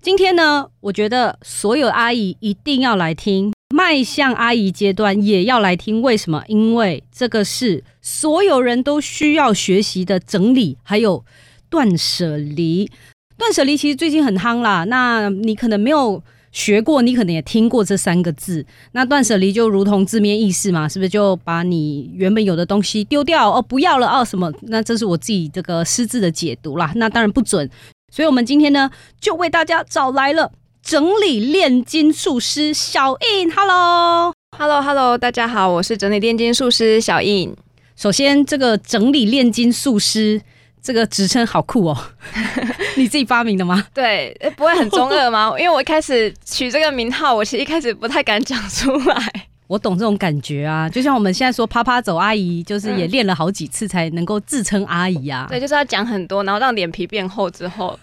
今天呢，我觉得所有阿姨一定要来听，迈向阿姨阶段也要来听。为什么？因为这个是所有人都需要学习的整理，还有断舍离。断舍离其实最近很夯啦。那你可能没有学过，你可能也听过这三个字。那断舍离就如同字面意思嘛，是不是就把你原本有的东西丢掉哦，不要了哦，什么？那这是我自己这个私自的解读啦。那当然不准。所以，我们今天呢，就为大家找来了整理炼金术师小印。Hello，Hello，Hello，大家好，我是整理炼金术师小印。首先，这个整理炼金术师这个职称好酷哦，你自己发明的吗？对，不会很中二吗？因为我一开始取这个名号，我其实一开始不太敢讲出来。我懂这种感觉啊，就像我们现在说“啪啪走”，阿姨就是也练了好几次才能够自称阿姨啊。对，就是要讲很多，然后让脸皮变厚之后。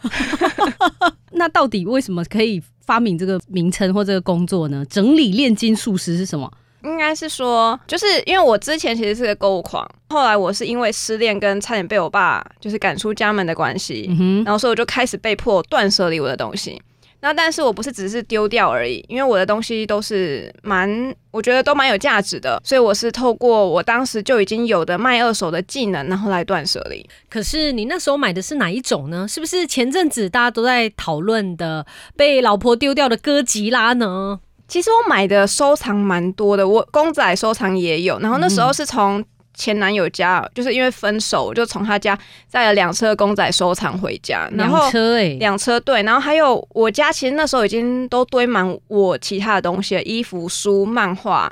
那到底为什么可以发明这个名称或这个工作呢？整理炼金术师是什么？应该是说，就是因为我之前其实是个购物狂，后来我是因为失恋跟差点被我爸就是赶出家门的关系，然后所以我就开始被迫断舍离我的东西。那但是我不是只是丢掉而已，因为我的东西都是蛮，我觉得都蛮有价值的，所以我是透过我当时就已经有的卖二手的技能，然后来断舍离。可是你那时候买的是哪一种呢？是不是前阵子大家都在讨论的被老婆丢掉的哥吉拉呢？其实我买的收藏蛮多的，我公仔收藏也有，然后那时候是从。前男友家就是因为分手，就从他家带了两车公仔收藏回家。两车哎，两车对，然后还有我家其实那时候已经都堆满我其他的东西，衣服、书、漫画，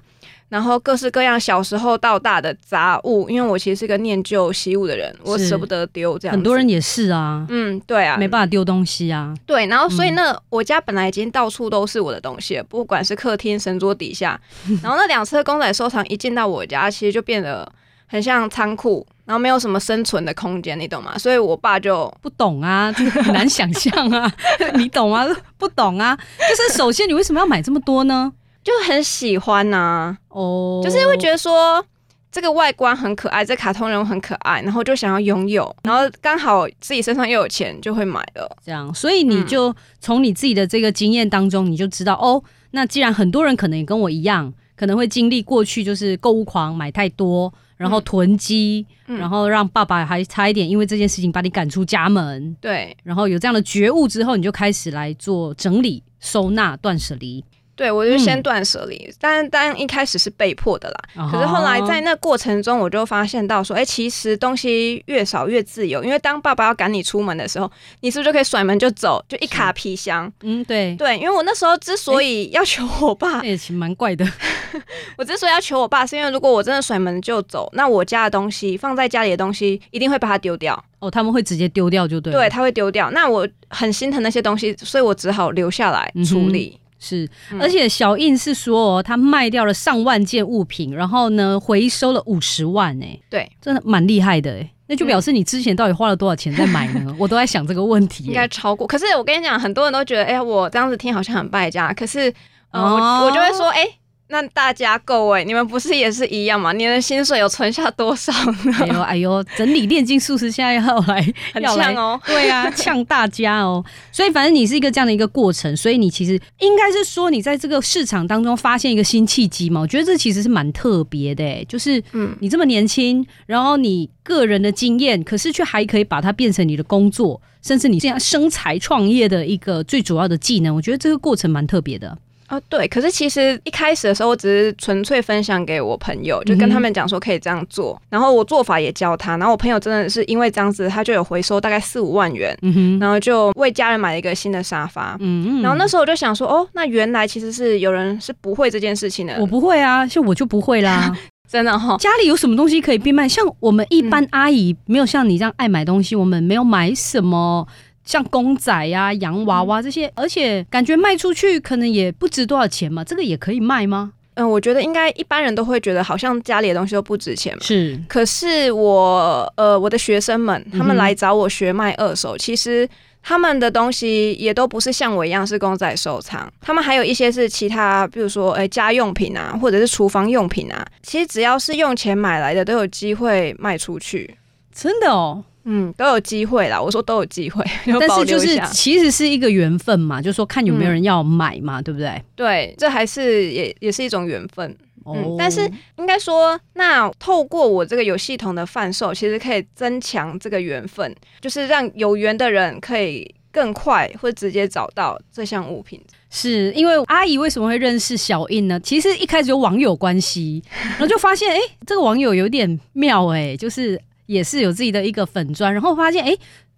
然后各式各样小时候到大的杂物。因为我其实是个念旧习物的人，我舍不得丢这样。很多人也是啊，嗯，对啊，没办法丢东西啊。对，然后所以那我家本来已经到处都是我的东西，不管是客厅、神桌底下，然后那两车公仔收藏一进到我家，其实就变得。很像仓库，然后没有什么生存的空间，你懂吗？所以我爸就不懂啊，很难想象啊，你懂吗？不懂啊，就是首先你为什么要买这么多呢？就很喜欢呐，哦，就是会觉得说这个外观很可爱，这卡通人物很可爱，然后就想要拥有，然后刚好自己身上又有钱，就会买了。这样，所以你就从你自己的这个经验当中，你就知道哦，那既然很多人可能也跟我一样，可能会经历过去就是购物狂，买太多。然后囤积，然后让爸爸还差一点因为这件事情把你赶出家门。对，然后有这样的觉悟之后，你就开始来做整理、收纳、断舍离。对，我就先断舍离，但但一开始是被迫的啦。可是后来在那过程中，我就发现到说，哎，其实东西越少越自由。因为当爸爸要赶你出门的时候，你是不是就可以甩门就走，就一卡皮箱？嗯，对对。因为我那时候之所以要求我爸，也其实蛮怪的。我之所以要求我爸，是因为如果我真的甩门就走，那我家的东西放在家里的东西一定会把它丢掉。哦，他们会直接丢掉就对。对，他会丢掉。那我很心疼那些东西，所以我只好留下来处理。是，而且小印是说，他卖掉了上万件物品，然后呢，回收了五十万，哎，对，真的蛮厉害的，哎，那就表示你之前到底花了多少钱在买呢？我都在想这个问题，应该超过。可是我跟你讲，很多人都觉得，哎呀，我这样子听好像很败家，可是，我我就会说，哎。那大家各位，你们不是也是一样吗？你的薪水有存下多少呢？哎呦哎呦，整理炼金术师现在要来，很呛哦。对啊，呛大家哦。所以反正你是一个这样的一个过程，所以你其实应该是说，你在这个市场当中发现一个新契机嘛。我觉得这其实是蛮特别的，就是嗯，你这么年轻，然后你个人的经验，可是却还可以把它变成你的工作，甚至你这样生财创业的一个最主要的技能。我觉得这个过程蛮特别的。啊，对，可是其实一开始的时候，我只是纯粹分享给我朋友，就跟他们讲说可以这样做，然后我做法也教他，然后我朋友真的是因为这样子，他就有回收大概四五万元，然后就为家人买了一个新的沙发，嗯，然后那时候我就想说，哦，那原来其实是有人是不会这件事情的，我不会啊，像我就不会啦，真的哈，家里有什么东西可以变卖？像我们一般阿姨没有像你这样爱买东西，我们没有买什么。像公仔呀、洋娃娃这些，而且感觉卖出去可能也不值多少钱嘛，这个也可以卖吗？嗯，我觉得应该一般人都会觉得好像家里的东西都不值钱嘛。是，可是我呃我的学生们他们来找我学卖二手，其实他们的东西也都不是像我一样是公仔收藏，他们还有一些是其他，比如说诶家用品啊，或者是厨房用品啊，其实只要是用钱买来的，都有机会卖出去。真的哦。嗯，都有机会啦。我说都有机会，但是就是其实是一个缘分嘛，就是说看有没有人要买嘛，对不对？对，这还是也也是一种缘分。嗯，但是应该说，那透过我这个有系统的贩售，其实可以增强这个缘分，就是让有缘的人可以更快或直接找到这项物品。是因为阿姨为什么会认识小印呢？其实一开始有网友关系，然后就发现，哎，这个网友有点妙，哎，就是。也是有自己的一个粉砖，然后发现哎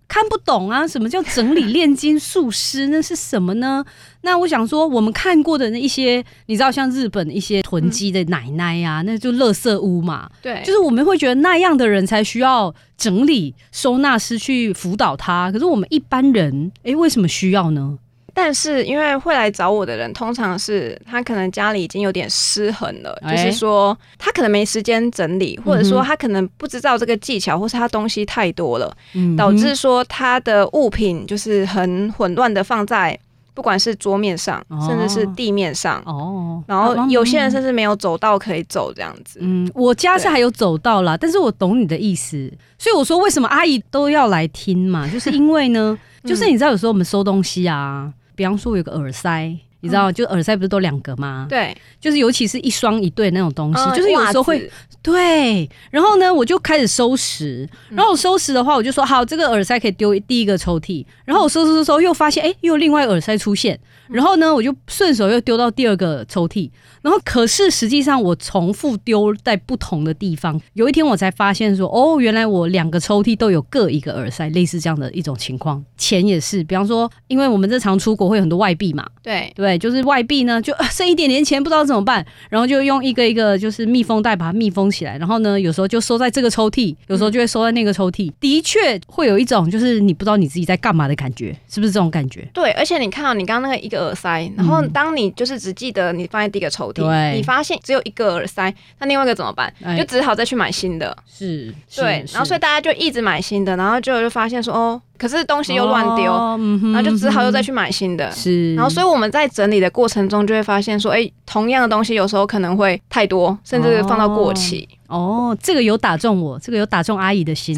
看不懂啊，什么叫整理炼金术师？那是什么呢？那我想说，我们看过的那一些，你知道像日本一些囤积的奶奶呀，那就垃圾屋嘛。对，就是我们会觉得那样的人才需要整理收纳师去辅导他，可是我们一般人，哎，为什么需要呢？但是，因为会来找我的人，通常是他可能家里已经有点失衡了，就是说他可能没时间整理，或者说他可能不知道这个技巧，或是他东西太多了，导致说他的物品就是很混乱的放在不管是桌面上，甚至是地面上。哦，然后有些人甚至没有走道可以走这样子。嗯，我家是还有走道啦，但是我懂你的意思，所以我说为什么阿姨都要来听嘛，就是因为呢，就是你知道有时候我们收东西啊。比方说，我有个耳塞，你知道，就耳塞不是都两个吗？对，就是尤其是一双一对那种东西，就是有时候会对。然后呢，我就开始收拾。然后我收拾的话，我就说好，这个耳塞可以丢第一个抽屉。然后我收拾收收，又发现哎，又有另外耳塞出现。然后呢，我就顺手又丢到第二个抽屉。然后，可是实际上我重复丢在不同的地方。有一天我才发现说，哦，原来我两个抽屉都有各一个耳塞，类似这样的一种情况。钱也是，比方说，因为我们日常出国会有很多外币嘛，对对，就是外币呢，就剩一点点钱，不知道怎么办，然后就用一个一个就是密封袋把它密封起来。然后呢，有时候就收在这个抽屉，有时候就会收在那个抽屉。的确会有一种就是你不知道你自己在干嘛的感觉，是不是这种感觉？对，而且你看到你刚刚那个一个耳塞，然后当你就是只记得你放在第一个抽屉，你发现。只有一个耳塞，那另外一个怎么办？就只好再去买新的。是，对，然后所以大家就一直买新的，然后就就发现说，哦，可是东西又乱丢，然后就只好又再去买新的。是，然后所以我们在整理的过程中就会发现说，哎，同样的东西有时候可能会太多，甚至放到过期。哦，这个有打中我，这个有打中阿姨的心，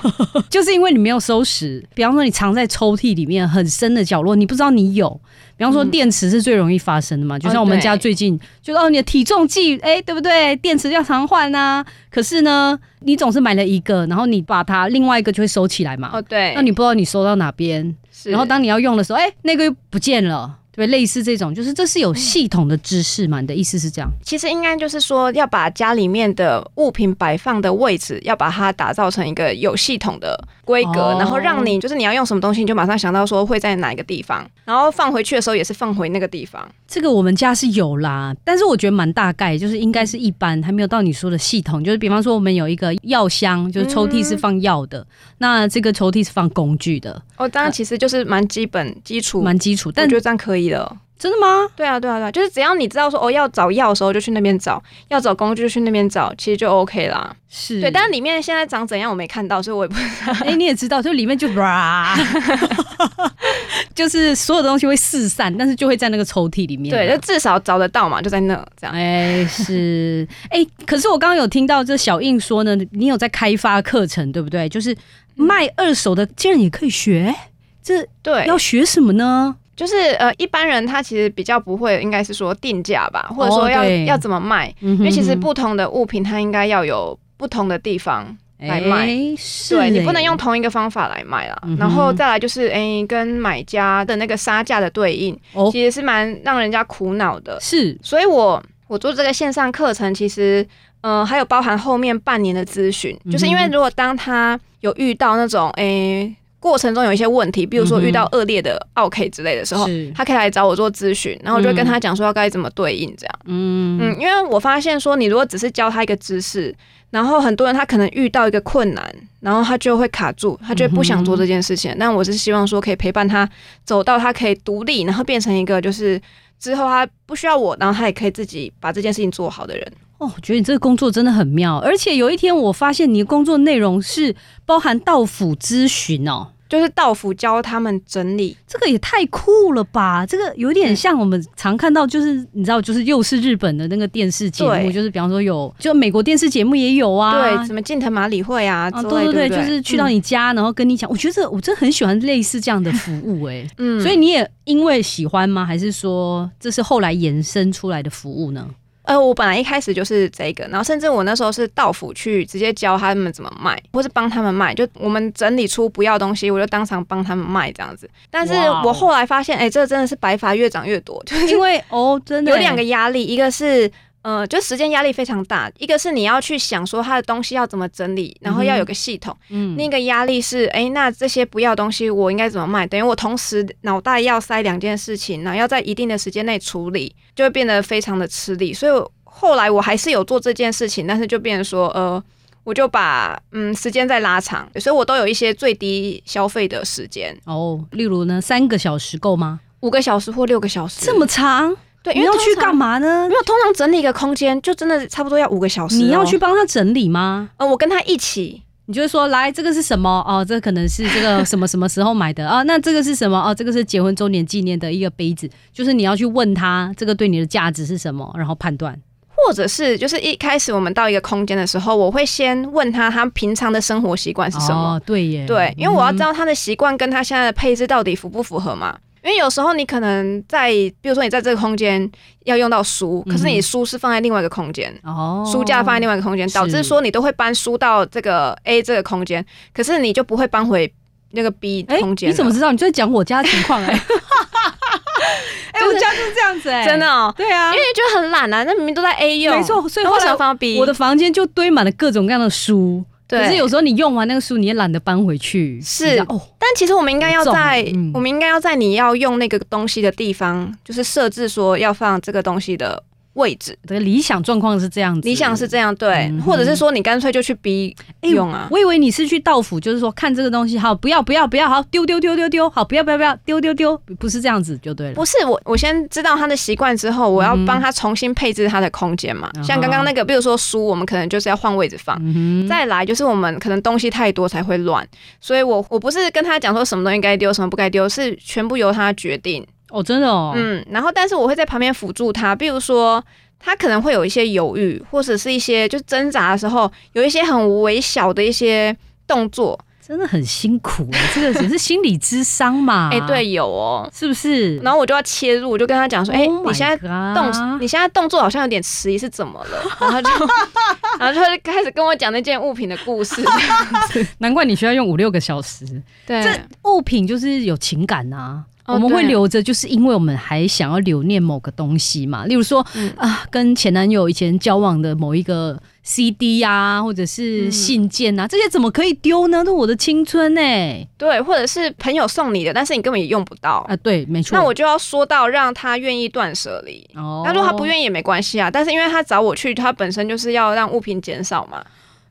就是因为你没有收拾。比方说，你藏在抽屉里面很深的角落，你不知道你有。比方说，电池是最容易发生的嘛，就像我们家最近，就哦，你的体重计，哎，对不对？电池要常换啊。可是呢，你总是买了一个，然后你把它另外一个就会收起来嘛。哦，对。那你不知道你收到哪边，然后当你要用的时候，哎，那个又不见了。对，类似这种，就是这是有系统的知识嘛？你的意思是这样？其实应该就是说，要把家里面的物品摆放的位置，要把它打造成一个有系统的规格，然后让你就是你要用什么东西，你就马上想到说会在哪一个地方，然后放回去的时候也是放回那个地方。这个我们家是有啦，但是我觉得蛮大概，就是应该是一般，还没有到你说的系统。就是比方说，我们有一个药箱，就是抽屉是放药的，那这个抽屉是放工具的。哦，当然其实就是蛮基本基础，蛮基础，但我觉得这样可以了。真的吗？对啊，对啊，对啊，就是只要你知道说哦，要找药的时候就去那边找，要找工具就去那边找，其实就 OK 啦。是对，但是里面现在长怎样我没看到，所以我也不知道。哎，你也知道，就里面就 哇，就是所有东西会四散，但是就会在那个抽屉里面。对，就至少找得到嘛，就在那这样。哎，是哎，可是我刚刚有听到这小印说呢，你有在开发课程，对不对？就是卖二手的，竟然也可以学，这对要学什么呢？就是呃，一般人他其实比较不会，应该是说定价吧，或者说要要怎么卖，因为其实不同的物品它应该要有不同的地方来卖，对你不能用同一个方法来卖啦。然后再来就是，哎，跟买家的那个杀价的对应，其实是蛮让人家苦恼的。是，所以我我做这个线上课程，其实嗯，还有包含后面半年的咨询，就是因为如果当他有遇到那种哎。过程中有一些问题，比如说遇到恶劣的 OK 之类的时候，他可以来找我做咨询，然后我就跟他讲说要该怎么对应这样。嗯嗯，因为我发现说，你如果只是教他一个知识，然后很多人他可能遇到一个困难，然后他就会卡住，他就不想做这件事情。但我是希望说，可以陪伴他走到他可以独立，然后变成一个就是之后他不需要我，然后他也可以自己把这件事情做好的人。哦，我觉得你这个工作真的很妙，而且有一天我发现你的工作内容是包含到府咨询哦，就是道府教他们整理，这个也太酷了吧！这个有点像我们常看到，就是你知道，就是又是日本的那个电视节目，就是比方说有，就美国电视节目也有啊，对，什么近藤麻里会啊，对对对，就是去到你家，然后跟你讲，我觉得我真的很喜欢类似这样的服务，哎，嗯，所以你也因为喜欢吗？还是说这是后来延伸出来的服务呢？呃，我本来一开始就是这个，然后甚至我那时候是到府去直接教他们怎么卖，或是帮他们卖，就我们整理出不要东西，我就当场帮他们卖这样子。但是我后来发现，哎，这真的是白发越长越多，就是因为哦，真的有两个压力，一个是呃，就时间压力非常大，一个是你要去想说他的东西要怎么整理，然后要有个系统。嗯，另一个压力是，哎，那这些不要东西我应该怎么卖？等于我同时脑袋要塞两件事情，然后要在一定的时间内处理。就会变得非常的吃力，所以后来我还是有做这件事情，但是就变成说，呃，我就把嗯时间再拉长，所以我都有一些最低消费的时间哦，例如呢，三个小时够吗？五个小时或六个小时？这么长？对，你要去干嘛呢？没有，通常整理一个空间就真的差不多要五个小时。你要去帮他整理吗？呃，我跟他一起。你就会说，来，这个是什么？哦，这可能是这个什么什么时候买的 啊？那这个是什么？哦，这个是结婚周年纪念的一个杯子。就是你要去问他，这个对你的价值是什么，然后判断。或者是，就是一开始我们到一个空间的时候，我会先问他，他平常的生活习惯是什么？对耶，对，因为我要知道他的习惯跟他现在的配置到底符不符合嘛。因为有时候你可能在，比如说你在这个空间要用到书，可是你书是放在另外一个空间，哦，书架放在另外一个空间，导致说你都会搬书到这个 A 这个空间，可是你就不会搬回那个 B 空间。你怎么知道？你在讲我家情况哎？哎，我家就是这样子哎，真的哦，对啊，因为觉得很懒啊，那明明都在 A 用，没错，所以后来 B，我的房间就堆满了各种各样的书。可是有时候你用完那个书，你也懒得搬回去。是哦，但其实我们应该要在，我们应该要在你要用那个东西的地方，就是设置说要放这个东西的。位置的理想状况是这样子，理想是这样对，或者是说你干脆就去逼用啊。我以为你是去到府，就是说看这个东西好，不要不要不要，好丢丢丢丢丢，好不要不要不要丢丢丢，不是这样子就对了。不是我，我先知道他的习惯之后，我要帮他重新配置他的空间嘛。像刚刚那个，比如说书，我们可能就是要换位置放。再来就是我们可能东西太多才会乱，所以我我不是跟他讲说什么东西该丢，什么不该丢，是全部由他决定。哦，真的哦，嗯，然后但是我会在旁边辅助他，比如说他可能会有一些犹豫，或者是一些就挣扎的时候，有一些很微小的一些动作，真的很辛苦。这个只是心理智商嘛？哎，对，有哦，是不是？然后我就要切入，我就跟他讲说，哎，你现在动，你现在动作好像有点迟疑，是怎么了？然后就，然后就开始跟我讲那件物品的故事。难怪你需要用五六个小时。对，这物品就是有情感呐。我们会留着，就是因为我们还想要留念某个东西嘛。例如说啊，跟前男友以前交往的某一个 CD 呀，或者是信件啊，这些怎么可以丢呢？那我的青春呢？对，或者是朋友送你的，但是你根本也用不到啊。对，没错。那我就要说到让他愿意断舍离。哦，那如果他不愿意也没关系啊。但是因为他找我去，他本身就是要让物品减少嘛。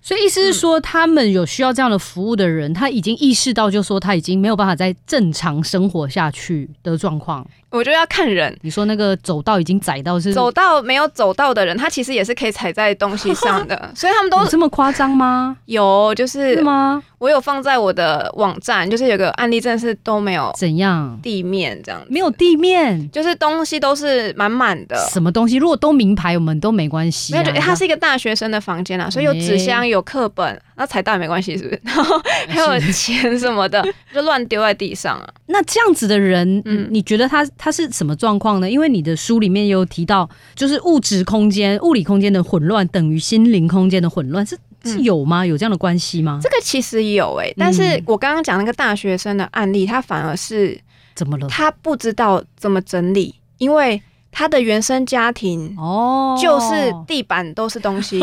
所以意思是说，他们有需要这样的服务的人，他已经意识到，就说他已经没有办法再正常生活下去的状况。我觉得要看人。你说那个走道已经窄到是走道没有走到的人，他其实也是可以踩在东西上的。所以他们都这么夸张吗？有，就是吗？我有放在我的网站，就是有个案例，真的是都没有怎样地面这样，没有地面，就是东西都是满满的。什么东西？如果都名牌，我们都没关系。没有，它是一个大学生的房间啊，所以有纸箱，有课本，那踩到也没关系，是不是？然后还有钱什么的，就乱丢在地上啊。那这样子的人，嗯，你觉得他他是什么状况呢？因为你的书里面有提到，就是物质空间、物理空间的混乱等于心灵空间的混乱，是是有吗？有这样的关系吗？这个其实有诶，但是我刚刚讲那个大学生的案例，他反而是怎么了？他不知道怎么整理，因为他的原生家庭哦，就是地板都是东西，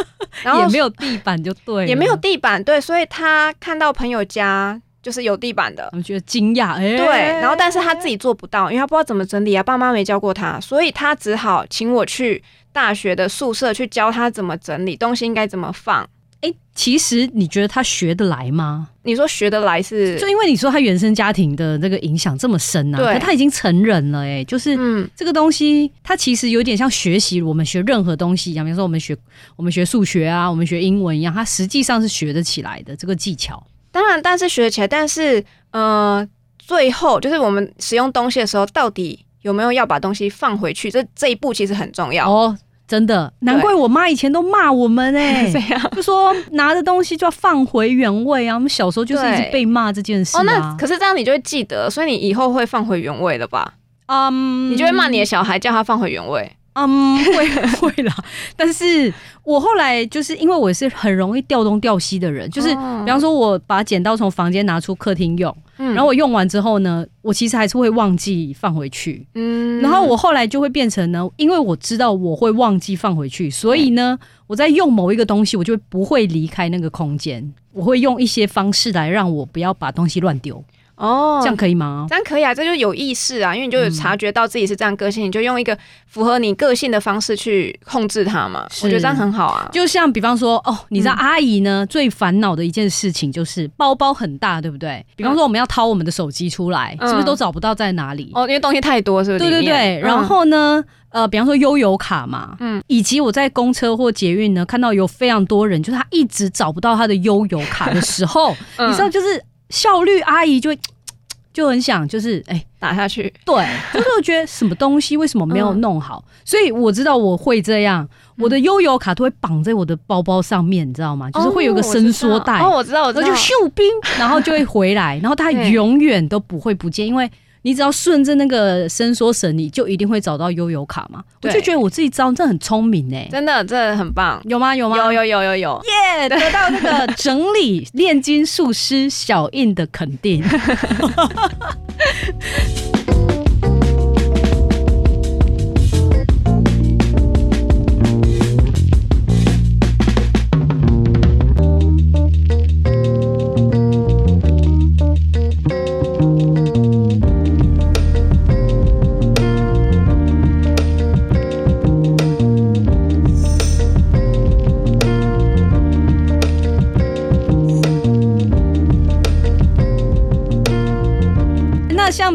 然后也没有地板就对，也没有地板对，所以他看到朋友家。就是有地板的我。觉得惊讶，哎，对，然后但是他自己做不到，因为他不知道怎么整理啊，爸妈没教过他，所以他只好请我去大学的宿舍去教他怎么整理东西，应该怎么放。哎，其实你觉得他学得来吗？你说学得来是？就因为你说他原生家庭的那个影响这么深啊，对可他已经成人了、哎，就是嗯，这个东西，他其实有点像学习我们学任何东西一样，比如说我们学我们学数学啊，我们学英文一样，他实际上是学得起来的这个技巧。当然，但是学起来，但是呃，最后就是我们使用东西的时候，到底有没有要把东西放回去？这这一步其实很重要。哦，真的，难怪我妈以前都骂我们哎、这样就说拿的东西就要放回原位啊。我们小时候就是一直被骂这件事哦，那啊。可是这样你就会记得，所以你以后会放回原位了吧？嗯你就会骂你的小孩，叫他放回原位。嗯，会会啦，但是我后来就是因为我是很容易掉东掉西的人，就是、哦。比方说我把剪刀从房间拿出客厅用，嗯。然后我用完之后呢，我其实还是会忘记放回去。嗯。然后我后来就会变成呢，因为我知道我会忘记放回去，所以呢，我在用某一个东西，我就不会离开那个空间，我会用一些方式来让我不要把东西乱丢，哦，这样可以吗？这样可以啊，这就是有意识啊，因为你就有察觉到自己是这样个性，你就用一个符合你个性的方式去控制它嘛。我觉得这样很好啊。就像比方说，哦，你知道嗯阿姨呢、最烦恼的一件事情就是包包很大，对不对？比方说我们要掏我们的手机出来，嗯是不是都找不到在哪里？哦，因为东西太多，是不是？对对对，然、后呢，呃，比方说悠游卡嘛，嗯嗯，以及我在公车或捷运呢看到有非常多人，就是他一直找不到他的悠游卡的时候，嗯你知道，就是效率阿姨就会 就很想，就是哎、打下去，对，就是我觉得什么东西为什么没有嗯弄好，所以我知道我会这样，我的悠游卡都会绑在我的包包上面，你知道吗？就是会有个伸缩带，哦，我知道，我知道，就秀兵，然后就会回来，然后它 永远都不会不见，因为你只要顺着那个伸缩绳，你就一定会找到悠游卡嘛。我就觉得我自己招真的很聪明哎、真的，真的很棒。有吗？有吗？有有有有有，耶得到那个整理炼金术师小印的肯定。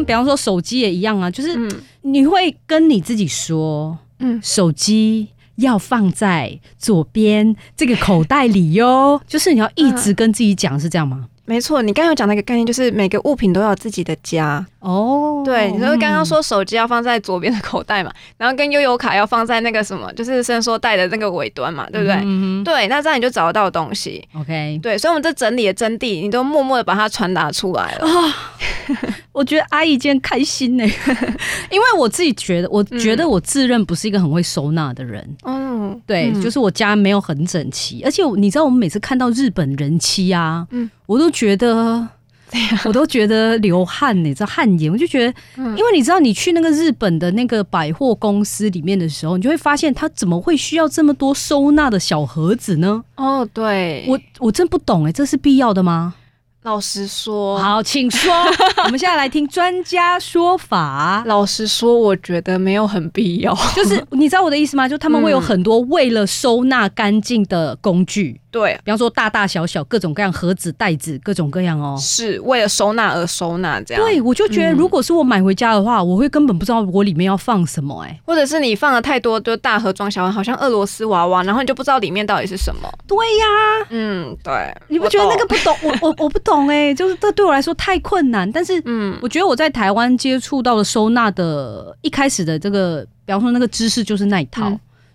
像比方说手机也一样啊，就是嗯你会跟你自己说，嗯，手机要放在左边这个口袋里哟，就是你要一直跟自己讲，是这样吗？没错，你刚刚有讲那个概念，就是每个物品都要有自己的家。哦，对，你说刚刚说手机要放在左边的口袋嘛，然后跟悠游卡要放在那个什么，就是伸缩带的那个尾端嘛，对不对？嗯对，那这样你就找得到东西。，OK。对，所以我们这整理的真谛，你都默默的把它传达出来了。我觉得阿姨今天开心呢、因为我自己觉得，我觉得我自认不是一个很会收纳的人。嗯，对，嗯就是我家没有很整齐，而且你知道，我们每次看到日本人妻啊，嗯我都觉得。我都觉得流汗呢、你知道汗颜，我就觉得，嗯因为你知道，你去那个日本的那个百货公司里面的时候，你就会发现，他怎么会需要这么多收纳的小盒子呢？哦，对，我我真不懂哎、这是必要的吗？老实说，好，请说。我们现在来听专家说法。老实说，我觉得没有很必要。就是你知道我的意思吗？就他们会有嗯很多为了收纳干净的工具，对，比方说大大小小各种各样盒子、袋子，各种各样哦。是为了收纳而收纳，这样。对，我就觉得嗯如果是我买回家的话，我会根本不知道我里面要放什么、哎，或者是你放了太多，就大盒装小盒，好像俄罗斯娃娃，然后你就不知道里面到底是什么。对呀，嗯，对，你不觉得那个？不懂？我我我不懂哎、就是这对我来说太困难。但是嗯，我觉得我在台湾接触到的收纳的一开始的这个，比方说那个知识就是那一套，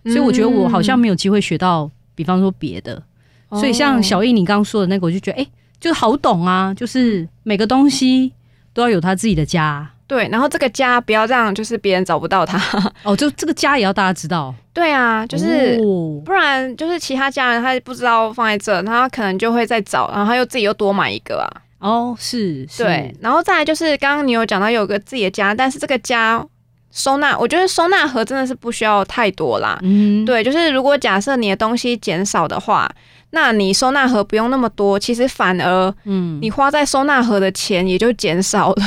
嗯所以我觉得我好像没有机会学到，比方说别的。所以像小易你刚刚说的那个，我就觉得哎、就好懂啊，就是每个东西都要有他自己的家对，然后这个家不要让就是别人找不到他。哦，就这个家也要大家知道，对啊，就是。哦不然就是其他家人他不知道放在这，他可能就会再找，然后他又自己又多买一个啊。哦是，是对，，然后再来就是刚刚你有讲到有个自己的家，但是这个家收纳，我觉得收纳盒真的是不需要太多啦。嗯，对，就是如果假设你的东西减少的话，那你收纳盒不用那么多，其实反而嗯，你花在收纳盒的钱也就减少了。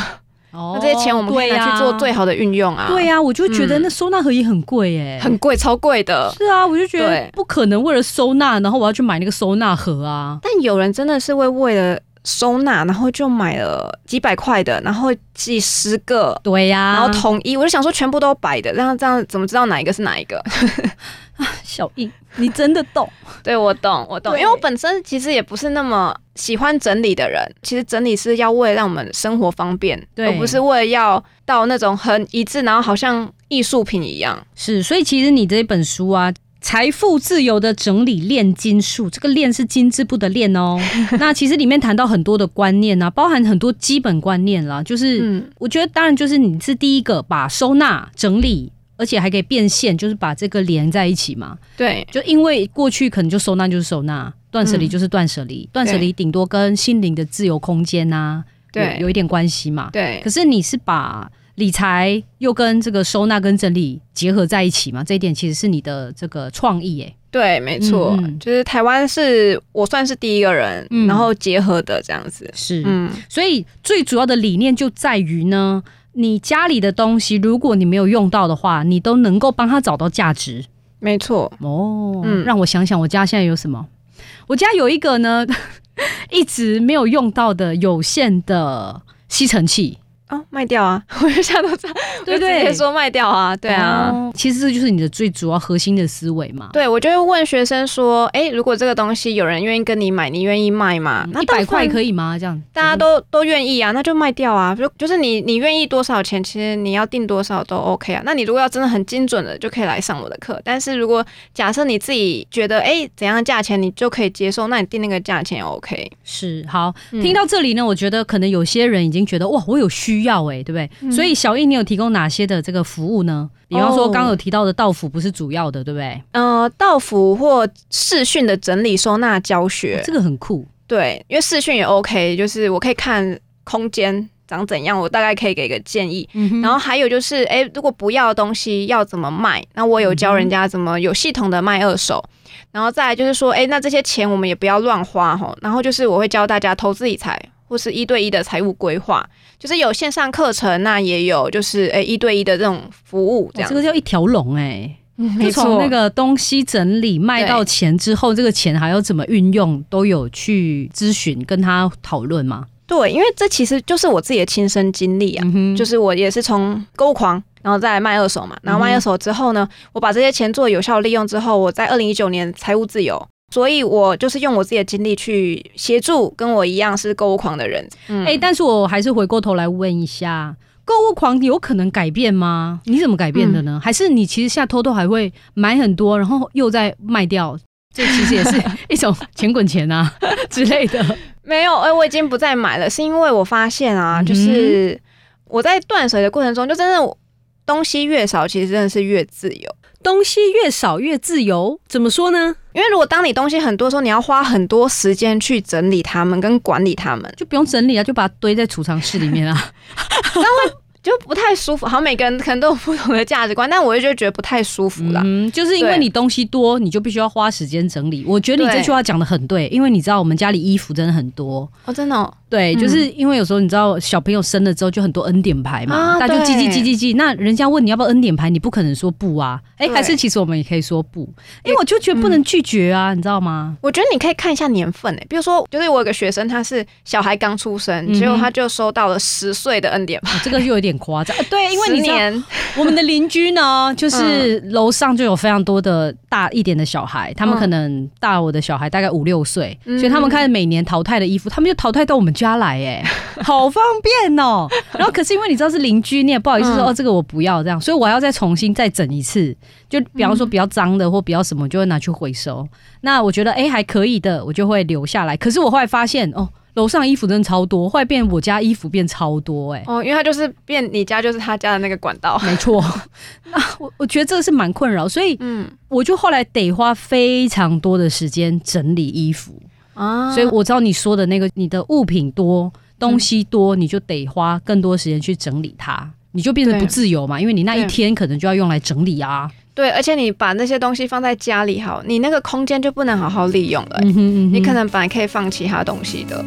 哦 那这些钱我们可以拿去做最好的运用啊。对呀、我就觉得嗯那收纳盒也很贵哎、很贵，超贵的。是啊，我就觉得不可能为了收纳，然后我要去买那个收纳盒啊。但有人真的是会为了收纳，然后就买了几百块的，然后几十个。对呀、然后统一，我就想说全部都白的，这样这样怎么知道哪一个是哪一个？小易，你真的懂。对我懂，我懂，因为我本身其实也不是那么喜欢整理的人。其实整理是要为了让我们生活方便，对而不是为了要到那种很一致，然后好像艺术品一样。是，所以其实你这本书啊。财富自由的整理炼金术，这个炼是金字部的炼哦。那其实里面谈到很多的观念啊，包含很多基本观念啦。就是、嗯，我觉得，当然就是你是第一个把收纳整理，而且还可以变现，就是把这个连在一起嘛。对，就因为过去可能就收纳就是收纳，断舍离嗯就是断舍离，断舍离顶多跟心灵的自由空间呐、对有有一点关系嘛。对可，是你是把理财又跟这个收纳跟整理结合在一起嘛？这一点其实是你的这个创意诶。对，没错，嗯嗯就是台湾是我算是第一个人，嗯然后结合的这样子。是，嗯，所以最主要的理念就在于呢，你家里的东西，如果你没有用到的话，你都能够帮他找到价值。没错。哦，嗯让我想想，我家现在有什么？我家有一个呢，一直没有用到的有线的吸尘器，哦，卖掉啊！我就想到这对，对说卖掉啊，对啊。哦其实这就是你的最主要核心的思维嘛。对，我就会问学生说：“哎、如果这个东西有人愿意跟你买，你愿意卖吗？那一百块，可以吗？这样大家都都愿意啊，那就卖掉啊。就就是你你愿意多少钱，其实你要定多少都 OK 啊。那你如果要真的很精准的，就可以来上我的课。但是如果假设你自己觉得哎、怎样的价钱你就可以接受，那你定那个价钱也 OK。是好。嗯听到这里呢，我觉得可能有些人已经觉得哇，我有需要哎、对不对？嗯所以小易，你有提供哪些的这个服务呢？比方说哦刚刚有提到的道府不是主要的，对不对？呃，道府或视讯的整理收纳教学，这个很酷。对，因为视讯也 OK，就是我可以看空间长怎样，我大概可以给个建议。嗯然后还有就是，哎，如果不要的东西要怎么卖？那我有教人家怎么有系统的卖二手。然后再来就是说，哎，那这些钱我们也不要乱花哈。然后就是我会教大家投资理财，或是一对一的财务规划，就是有线上课程，那也有就是哎一对一的这种服务这样。哇这个叫一条龙哎、嗯就从那个东西整理卖到钱之后，这个钱还要怎么运用，都有去咨询跟他讨论吗。对，因为这其实就是我自己的亲身经历啊。就是我也是从购物狂，然后再来卖二手嘛，然后卖二手之后呢，我把这些钱做有效利用之后，我在二零一九年财务自由，所以我就是用我自己的经历去协助跟我一样是购物狂的人。嗯，哎、但是我还是回过头来问一下，购物狂有可能改变吗？你怎么改变的呢？还是你其实现在偷偷还会买很多，然后又再卖掉？这其实也是 一种钱滚钱啊 之类的。没有，哎、我已经不再买了，是因为我发现啊，就是我在断水的过程中，就真的东西越少，其实真的是越自由。东西越少越自由，怎么说呢？因为如果当你东西很多的时候，你要花很多时间去整理它们跟管理它们，就不用整理啊，就把它堆在储藏室里面啊。那会就不太舒服。好，每个人可能都有不同的价值观，但我就觉得不太舒服啦。嗯，就是因为你东西多，你就必须要花时间整理。我觉得你这句话讲的很对，因为你知道我们家里衣服真的很多。哦，真的、哦，对，嗯就是因为有时候你知道小朋友生了之后就很多恩典牌嘛，啊大家就记记对记记记。那人家问你要不要恩典牌，你不可能说不啊。哎、还是其实我们也可以说不，因为我就觉得不能拒绝啊，你知道吗？我觉得你可以看一下年份诶，比如说，就是我有个学生，他是小孩刚出生，结果他就收到了十岁的恩典牌，哦这个就有点夸张。呃 对，因为十你年我们的邻居呢，就是楼上就有非常多的大一点的小孩，他们嗯可能大我的小孩大概五六岁，嗯所以他们开始每年淘汰的衣服，他们就淘汰到我们家来，哎，好方便哦。然后可是因为你知道是邻居，你也不好意思说、嗯哦，这个我不要这样，所以我要再重新再整一次。就比方说比较脏的或比较什么，就会拿去回收。那我觉得哎、还可以的，我就会留下来。可是我后来发现哦。楼上衣服真的超多，后来变我家衣服变超多、哎，哦，因为他就是变你家就是他家的那个管道，没错，那我我觉得这个是蛮困扰，所以嗯我就后来得花非常多的时间整理衣服，啊所以我知道你说的那个，你的物品多，东西多，你就得花更多时间去整理它。你就变得不自由嘛，因为你那一天可能就要用来整理啊。对，而且你把那些东西放在家里好，你那个空间就不能好好利用了、嗯哼嗯哼你可能本来可以放其他东西的。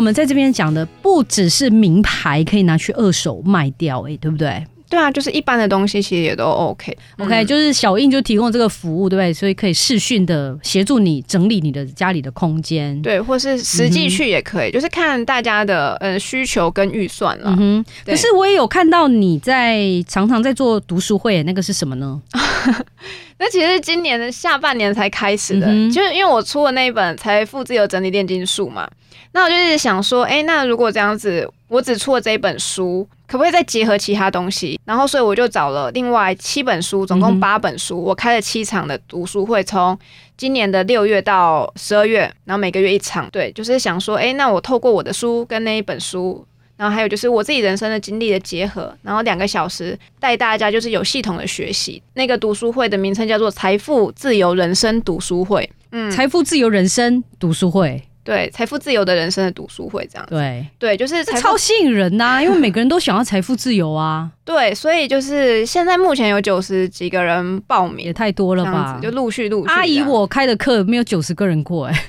我们在这边讲的不只是名牌可以拿去二手卖掉、哎，对不对？对啊，就是一般的东西其实也都 OK。？OK，、嗯就是小印就提供这个服务，对不对？所以可以视讯的协助你整理你的家里的空间。，对，或是实际去也可以，就是看大家的呃需求跟预算了。嗯哼。可是我也有看到你在常常在做读书会，那个是什么呢？那其实今年的下半年才开始的，嗯就是因为我出了那一本《财富自由整理炼金术》嘛，那我就是想说，哎、那如果这样子，我只出了这一本书，可不可以再结合其他东西？然后，所以我就找了另外七本书，总共八本书，我开了七场的读书会，从今年的六月到十二月，然后每个月一场。对，就是想说，哎、那我透过我的书跟那一本书。然后还有就是我自己人生的经历的结合，然后两个小时带大家就是有系统的学习。那个读书会的名称叫做“财富自由人生读书会”。嗯，财富自由人生读书会。对，财富自由的人生的读书会这样子。对，对，就是超吸引人呐、因为每个人都想要财富自由啊，对，所以就是现在目前有九十几个人报名也，太多了吧？就陆续陆续。阿姨，我开的课没有九十个人过哎、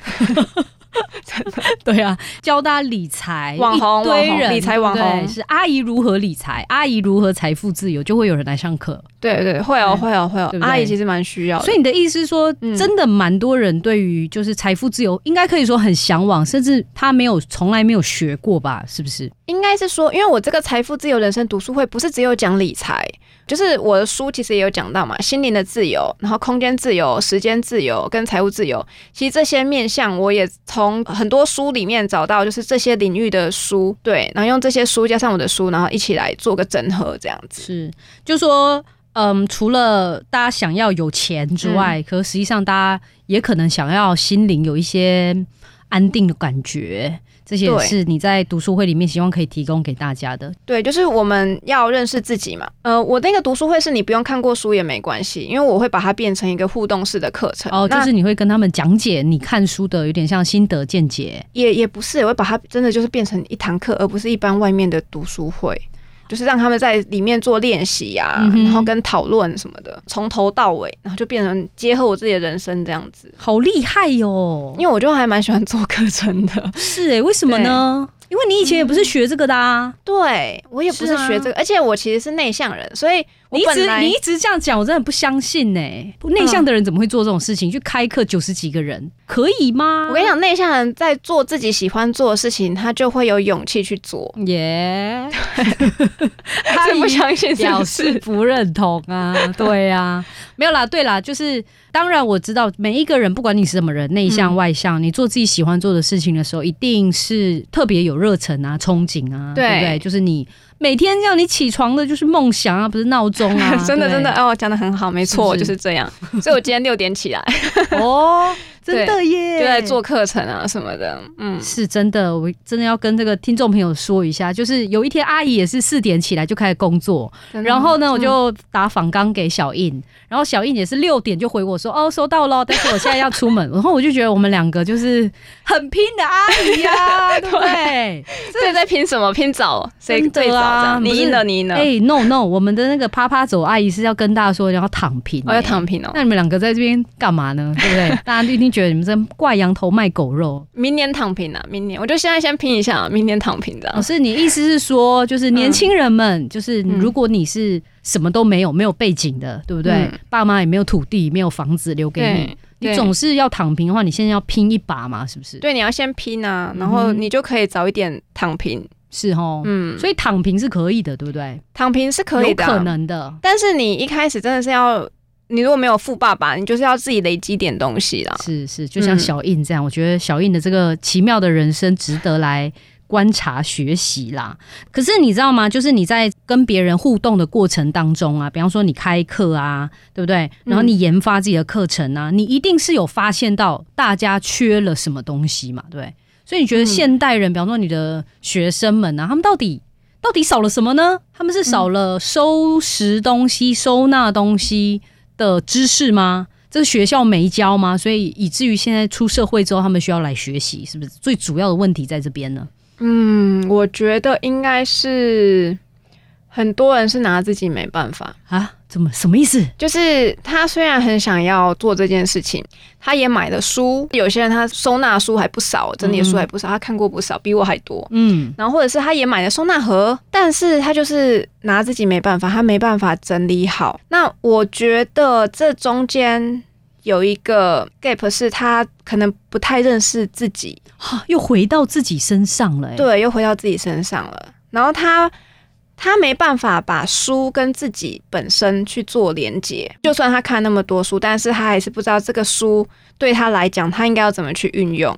对啊，教大家理财，网红一堆人理财网红是阿姨如何理财，阿姨如何财富自由，就会有人来上课。对对会哦会哦会哦阿姨其实蛮需要的。所以你的意思是说，嗯真的蛮多人对于就是财富自由，应该可以说很向往，甚至他没有从来没有学过吧？是不是？应该是说，因为我这个财富自由人生读书会不是只有讲理财，就是我的书其实也有讲到嘛，心灵的自由，然后空间自由、时间自由跟财务自由。其实这些面向我也从很多书里面找到，就是这些领域的书，对，然后用这些书加上我的书，然后一起来做个整合，这样子。是，就说。嗯，除了大家想要有钱之外，嗯可实际上大家也可能想要心灵有一些安定的感觉，这些也是你在读书会里面希望可以提供给大家的。对，就是我们要认识自己嘛。呃，我那个读书会是你不用看过书也没关系，因为我会把它变成一个互动式的课程。哦，就是你会跟他们讲解你看书的，有点像心得见解。也也不是，我会把它真的就是变成一堂课，而不是一般外面的读书会，就是让他们在里面做练习呀、嗯然后跟讨论什么的，从头到尾，然后就变成结合我自己的人生这样子。好厉害哟、因为我就还蛮喜欢做课程的，是诶、为什么呢？因为你以前也不是学这个的啊。对我也不是学这个，而且我其实是内向人，所以我你一直你一直这样讲，我真的不相信呢、内向的人怎么会做这种事情？去开课九十几个人，可以吗？我跟你讲，内向人在做自己喜欢做的事情，他就会有勇气去做。耶，他 不相信是表？示不认同啊，对啊，没有啦，对啦，就是当然我知道每一个人，不管你是什么人，内向嗯外向，你做自己喜欢做的事情的时候，一定是特别有热忱啊、憧憬啊，对对不对？就是你每天叫你起床的就是梦想啊，不是闹钟啊，真的真的哦，讲的很好，没错，是是。就是这样。所以我今天六点起来，哦，真的耶，就在做课程啊什么的。嗯，是真的，我真的要跟这个听众朋友说一下，就是有一天阿姨也是四点起来就开始工作，然后呢，嗯我就打访纲给小印，然后小印也是六点就回我说，哦，收到了，但是我现在要出门，然后我就觉得我们两个就是很拼的阿姨呀、对不对？这在拼什么？拼早，谁最早啊？你不是赢了，你赢了。哎、n o no，我们的那个啪啪走阿姨是要跟大家说然后躺平、我要躺平哦，那你们两个在这边干嘛呢？对不对？大家一定觉得你们在挂羊头卖狗肉。明年躺平啊，明年我就现在先拼一下，明年躺平这样。老师，你意思是说，就是年轻人们，就是嗯如果你是什么都没有、没有背景的，对不对？嗯爸妈也没有土地、没有房子留给你，你总是要躺平的话，你现在要拼一把嘛，是不是？，对，你要先拼啊，然嗯后你就可以早一点躺平。是哦。嗯，所以躺平是可以的，对不对？躺平是可以的可能的。但是你一开始真的是要，你如果没有富爸爸，你就是要自己累积点东西啦。是是，就像嗯小印这样，我觉得小印的这个奇妙的人生值得来观察学习啦。可是你知道吗？就是你在跟别人互动的过程当中啊，比方说你开课啊，对不对？然后你研发自己的课程啊，你一定是有发现到大家缺了什么东西嘛，对不对？所以你觉得嗯现代人，比方说你的学生们啊，他们到底到底少了什么呢？他们是少了收拾东西、收纳东西的知识吗？这个学校没教吗？所以以至于现在出社会之后，他们需要来学习，是不是？最主要的问题在这边呢？嗯，我觉得应该是很多人是拿自己没办法啊？怎么什么意思？就是他虽然很想要做这件事情，他也买了书，有些人他收纳书还不少，整理的书还不少，他看过不少，比我还多。嗯，然后或者是他也买了收纳盒，但是他就是拿自己没办法，他没办法整理好。那我觉得这中间有一个 gap 是他可能不太认识自己，又回到自己身上了。对，又回到自己身上了。然后他。他没办法把书跟自己本身去做连接，就算他看那么多书，但是他还是不知道这个书对他来讲，他应该要怎么去运用。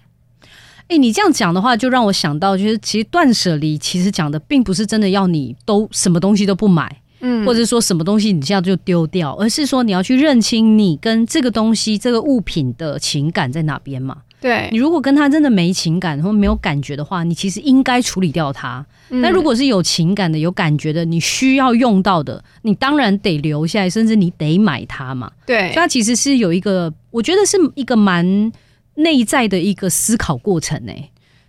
哎，你这样讲的话，就让我想到，就是其实断舍离其实讲的并不是真的要你都什么东西都不买，嗯，或者说什么东西你现在就丢掉，而是说你要去认清你跟这个东西、这个物品的情感在哪边嘛。对你如果跟他真的没情感或没有感觉的话，你其实应该处理掉他。那如果是有情感的、有感觉的，你需要用到的，你当然得留下来，甚至你得买它嘛。对，所以它其实是有一个，我觉得是一个蛮内在的一个思考过程呢。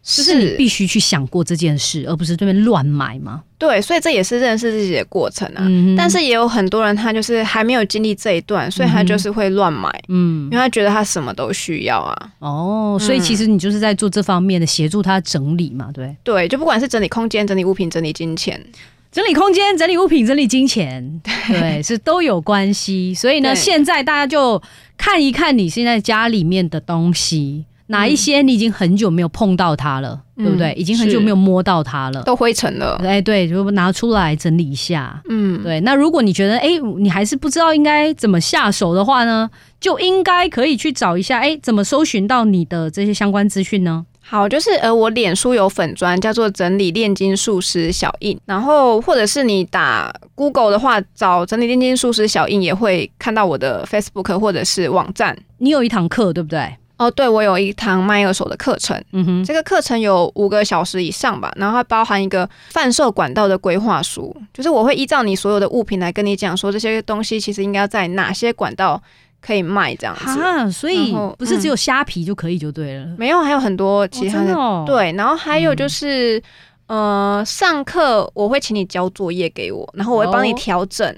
就是你必须去想过这件事，而不是这边乱买吗。对，所以这也是认识自己的过程啊。但是也有很多人，他就是还没有经历这一段，所以他就是会乱买。嗯，因为他觉得他什么都需要啊。哦，所以其实你就是在做这方面的协助他整理嘛，对？对，就不管是整理空间、整理物品、整理金钱、整理空间、整理物品、整理金钱，对，是都有关系。所以呢，现在大家就看一看你现在家里面的东西。哪一些你已经很久没有碰到它了，对不对？已经很久没有摸到它了，都灰尘了。哎，对，就拿出来整理一下。嗯，对。那如果你觉得哎，你还是不知道应该怎么下手的话呢，就应该可以去找一下，哎，怎么搜寻到你的这些相关资讯呢？好，就是呃，我脸书有粉砖叫做整理炼金术师小印，然后或者是你打 Google 的话，找整理炼金术师小印也会看到我的 Facebook 或者是网站。你有一堂课，对不对？哦，对，我有一堂卖二手的课程，嗯哼，这个课程有五个小时以上吧，然后它包含一个贩售管道的规划书，就是我会依照你所有的物品来跟你讲说这些东西其实应该在哪些管道可以卖这样子啊，所以不是只有虾皮就可以就对了，没有，还有很多其他的，对，然后还有就是呃，上课我会请你交作业给我，然后我会帮你调整，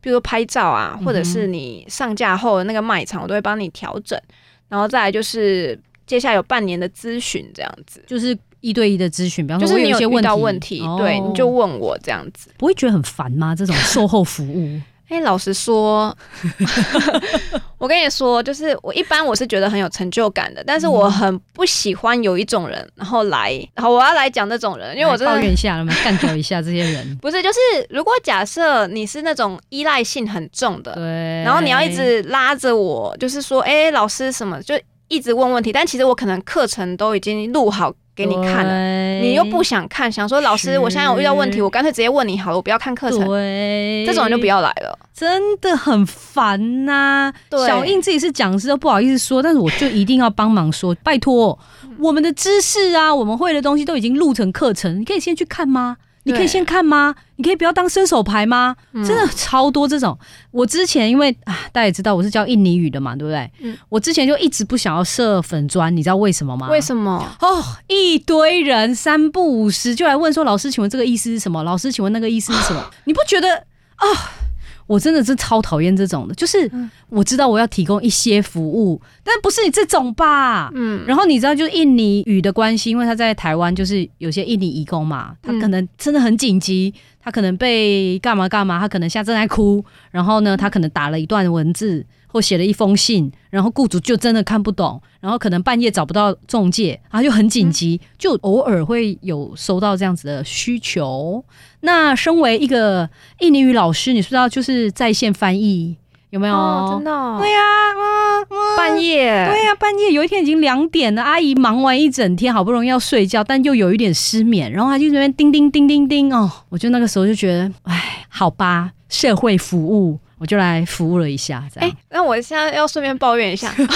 比如说拍照啊，或者是你上架后的那个卖场，我都会帮你调整。然后再来就是接下来有半年的咨询这样子，就是一对一的咨询，比方说就是你有些问到问题，对，你就问我这样子，不会觉得很烦吗？这种售后服务？哎，老实说，我跟你说，就是我一般我是觉得很有成就感的，但是我很不喜欢有一种人，然后来，然后我要来讲那种人，因为我真的抱怨一下，干掉一下这些人。不是，就是如果假设你是那种依赖性很重的，对，然后你要一直拉着我，就是说，哎，老师什么，就一直问问题，但其实我可能课程都已经录好。给你看了，你又不想看，想说老师，我现在有遇到问题，我干脆直接问你好了，我不要看课程。对，这种人就不要来了，真的很烦呐。小印自己是讲师，都不好意思说，但是我就一定要帮忙说，拜托，我们的知识啊，我们会的东西都已经录成课程，你可以先去看吗？你可以先看吗？你可以不要当伸手牌吗？真的超多这种。我之前因为啊，大家也知道我是教印尼语的嘛，对不对？嗯。我之前就一直不想要设粉砖，你知道为什么吗？为什么？哦，一堆人三不五时就来问说：“老师，请问这个意思是什么？”老师，请问那个意思是什么？你不觉得啊？我真的是超讨厌这种的，就是我知道我要提供一些服务，但不是你这种吧？嗯，然后你知道，就是印尼语的关系，因为他在台湾，就是有些印尼义工嘛，他可能真的很紧急，他可能被干嘛干嘛，他可能现在正在哭，然后呢，他可能打了一段文字。或写了一封信，然后雇主就真的看不懂，然后可能半夜找不到中介，然后就很紧急，就偶尔会有收到这样子的需求。那身为一个印尼语老师，你知道就是在线翻译有没有？真的？对呀，半夜，对呀，半夜有一天已经两点了，阿姨忙完一整天，好不容易要睡觉，但又有一点失眠，然后她就那边叮叮叮叮叮哦，我就那个时候就觉得，哎，好吧，社会服务。我就来服务了一下，这样。那我现在要顺便抱怨一下，对，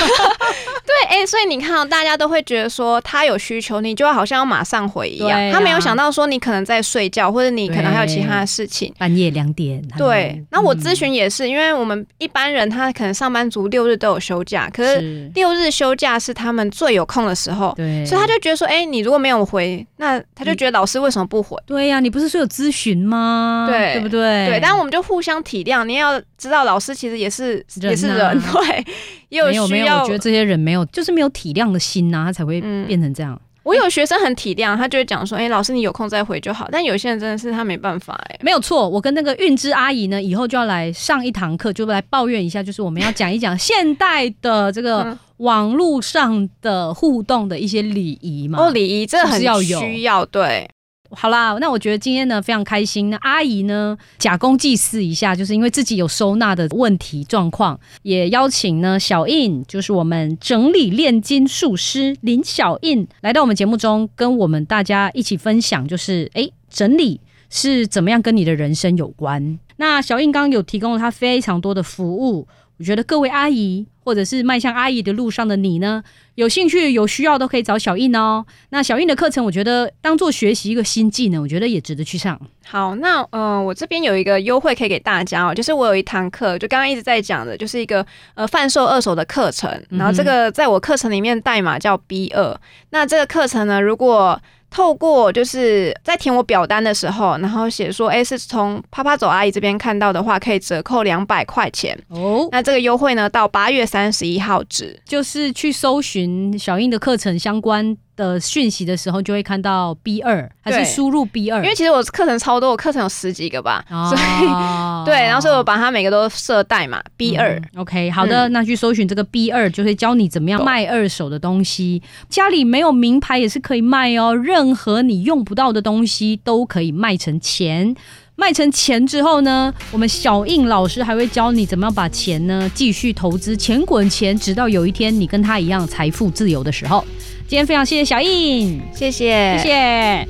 哎、所以你看、哦，大家都会觉得说他有需求，你就好像要马上回一样。啊他没有想到说你可能在睡觉，或者你可能还有其他的事情。半夜两点。对，那我嗯咨询也是，因为我们一般人他可能上班族六日都有休假，可是是，六日休假是他们最有空的时候，对，所以他就觉得说，哎、你如果没有回，那他就觉得老师为什么不回？对呀、你不是说有咨询吗？对对不对？对，但我们就互相体谅。你要知道，老师其实也是啊也是人，对，也没有没有，需要。我觉得这些人没有，就是没有体谅的心呐、他才会嗯变成这样。我有学生很体谅，他就会讲说，哎、老师你有空再回就好。但有些人真的是他没办法、哎，没有错，我跟那个韵之阿姨呢，以后就要来上一堂课，就来抱怨一下，就是我们要讲一讲现代的这个嗯网络上的互动的一些礼仪嘛。哦，礼仪这很需要有需要，对，好啦，那我觉得今天呢非常开心。那阿姨呢假公济私一下，就是因为自己有收纳的问题状况，也邀请呢小印，就是我们整理炼金术师林小印来到我们节目中，跟我们大家一起分享，就是诶整理是怎么样跟你的人生有关。那小印刚刚有提供了他非常多的服务，我觉得各位阿姨或者是迈向阿姨的路上的你呢，有兴趣有需要都可以找小印哦。那小印的课程，我觉得当做学习一个新技能，我觉得也值得去上。好，那呃，我这边有一个优惠可以给大家哦，就是我有一堂课，就刚刚一直在讲的，就是一个呃贩售二手的课程，然后这个在我课程里面代码叫 B 二。那这个课程呢，如果透过就是在填我表单的时候，然后写说，哎，是从啪啪走阿姨这边看到的话，可以折扣两百块钱。哦，那这个优惠呢，到八月三十一号止。就是去搜寻小英的课程相关的讯息的时候，就会看到 B 二，还是输入 B 二？因为其实我课程超多，我课程有十几个吧，哦所以 对，然后所以我把它每个都设代码 B 二、嗯 OK，好的，那去搜寻这个 B 二，就会教你怎么样卖二手的东西。家里没有名牌也是可以卖哦，任何你用不到的东西都可以卖成钱。卖成钱之后呢，我们小印老师还会教你怎么样把钱呢继续投资，钱滚钱，直到有一天你跟他一样财富自由的时候。今天非常谢谢小印，谢谢，谢谢。